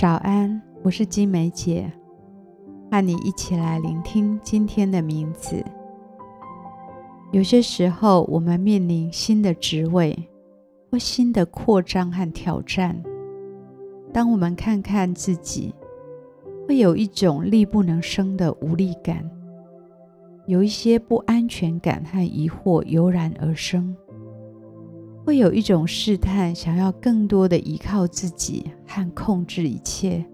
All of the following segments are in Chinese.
早安，我是金梅姐，和你一起来聆听今天的名字。有些时候，我们面临新的职位或新的扩张和挑战，当我们看看自己，会有一种力不能生的无力感，有一些不安全感和疑惑油然而生。会有一种试探，想要更多的依靠自己和控制一切。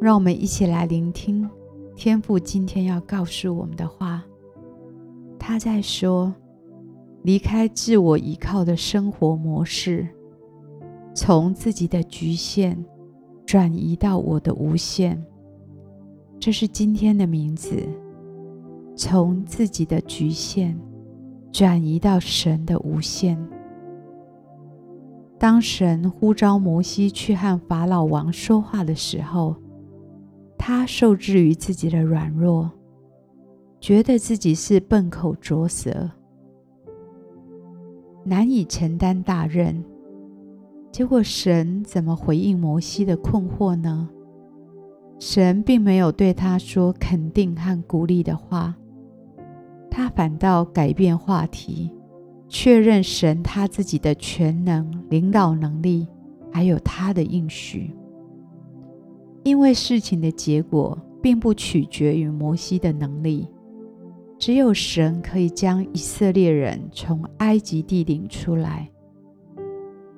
让我们一起来聆听天父今天要告诉我们的话。他在说：离开自我依靠的生活模式，从自己的局限转移到我的无限。这是今天的名字：从自己的局限。转移到神的无限。当神呼召摩西去和法老王说话的时候，他受制于自己的软弱，觉得自己是笨口拙舌，难以承担大任。结果神怎么回应摩西的困惑呢？神并没有对他说肯定和鼓励的话。他反倒改变话题，确认神他自己的全能、领导能力，还有他的应许。因为事情的结果并不取决于摩西的能力，只有神可以将以色列人从埃及地领出来。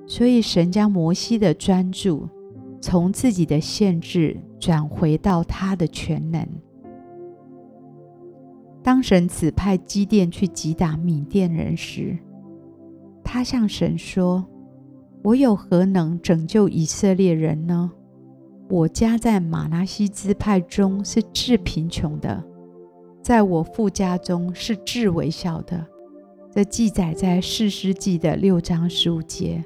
所以，神将摩西的专注从自己的限制转回到他的全能。当神指派基甸去击打米甸人时，他向神说：“我有何能拯救以色列人呢？我家在玛拿西支派中是至贫穷的，在我父家中是至微小的。”这记载在士师记的六章十五节。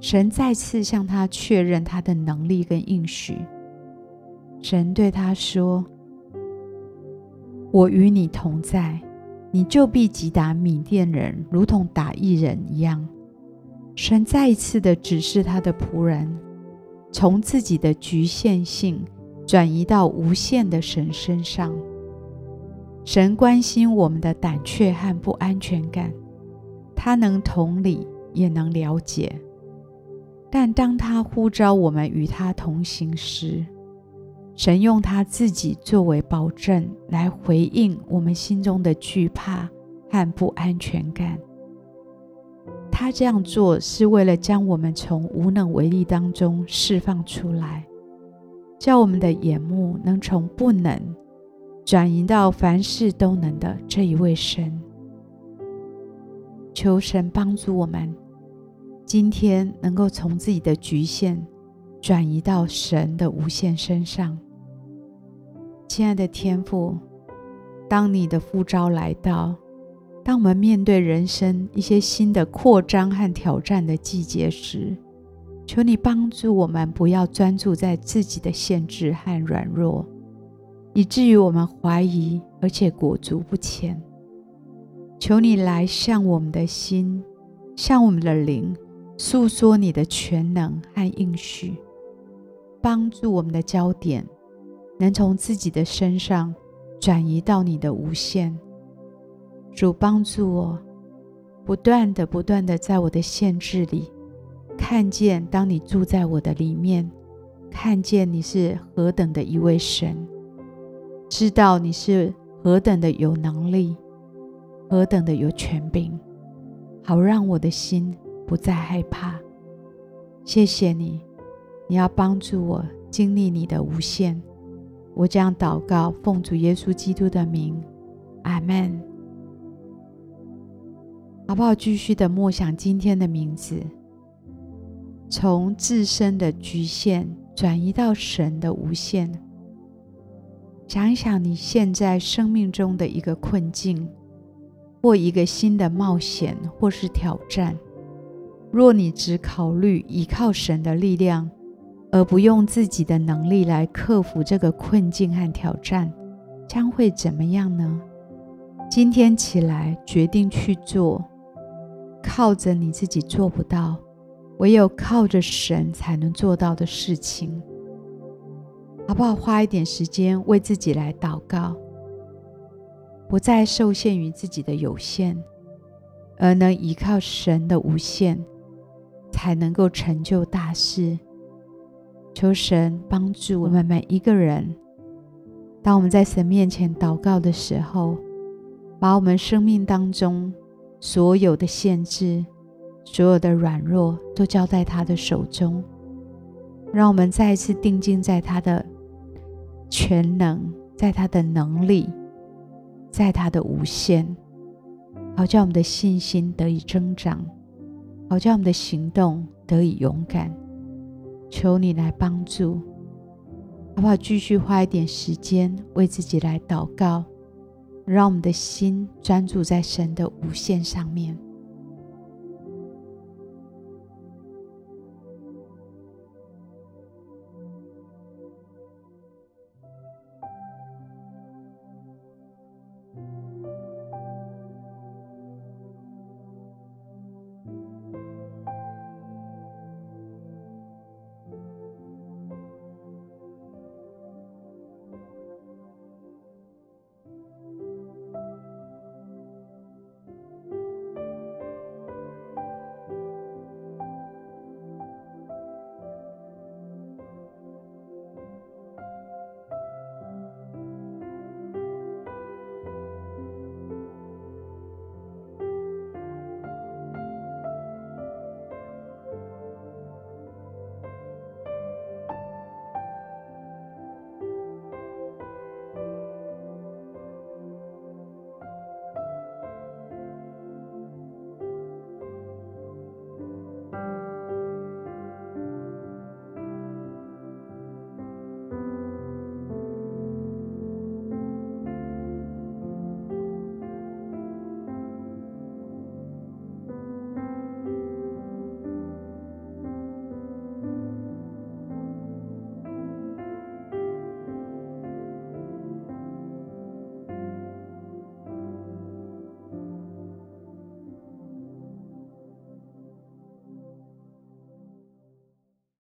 神再次向他确认他的能力跟应许。神对他说。我与你同在，你就必击打米甸人，如同打一人一样。神再一次的指示他的仆人，从自己的局限性转移到无限的神身上。神关心我们的胆怯和不安全感，他能同理，也能了解。但当他呼召我们与他同行时，神用他自己作为保证，来回应我们心中的惧怕和不安全感。他这样做是为了将我们从无能为力当中释放出来，叫我们的眼目能从不能转移到凡事都能的这一位神。求神帮助我们，今天能够从自己的局限转移到神的无限身上。亲爱的天父，当你的呼召来到，当我们面对人生一些新的扩张和挑战的季节时，求你帮助我们不要专注在自己的限制和软弱，以至于我们怀疑而且裹足不前。求你来向我们的心，向我们的灵诉说你的全能和应许，帮助我们的焦点。能从自己的身上转移到你的无限，主帮助我，不断的、不断的在我的限制里看见，当你住在我的里面，看见你是何等的一位神，知道你是何等的有能力，何等的有权柄，好让我的心不再害怕。谢谢你，你要帮助我经历你的无限。我将祷告，奉主耶稣基督的名，阿门。好不好？继续的默想今天的名字，从自身的局限转移到神的无限。想一想你现在生命中的一个困境，或一个新的冒险，或是挑战。若你只考虑依靠神的力量，而不用自己的能力来克服这个困境和挑战，将会怎么样呢？今天起来决定去做，靠着你自己做不到，唯有靠着神才能做到的事情，好不好？花一点时间为自己来祷告，不再受限于自己的有限，而能依靠神的无限，才能够成就大事。求神帮助我们每一个人，当我们在神面前祷告的时候，把我们生命当中所有的限制、所有的软弱都交在他的手中，让我们再一次定睛在他的全能，在他的能力，在他的无限，好叫我们的信心得以增长，好叫我们的行动得以勇敢。求你来帮助，好不好？继续花一点时间为自己来祷告，让我们的心专注在神的无限上面。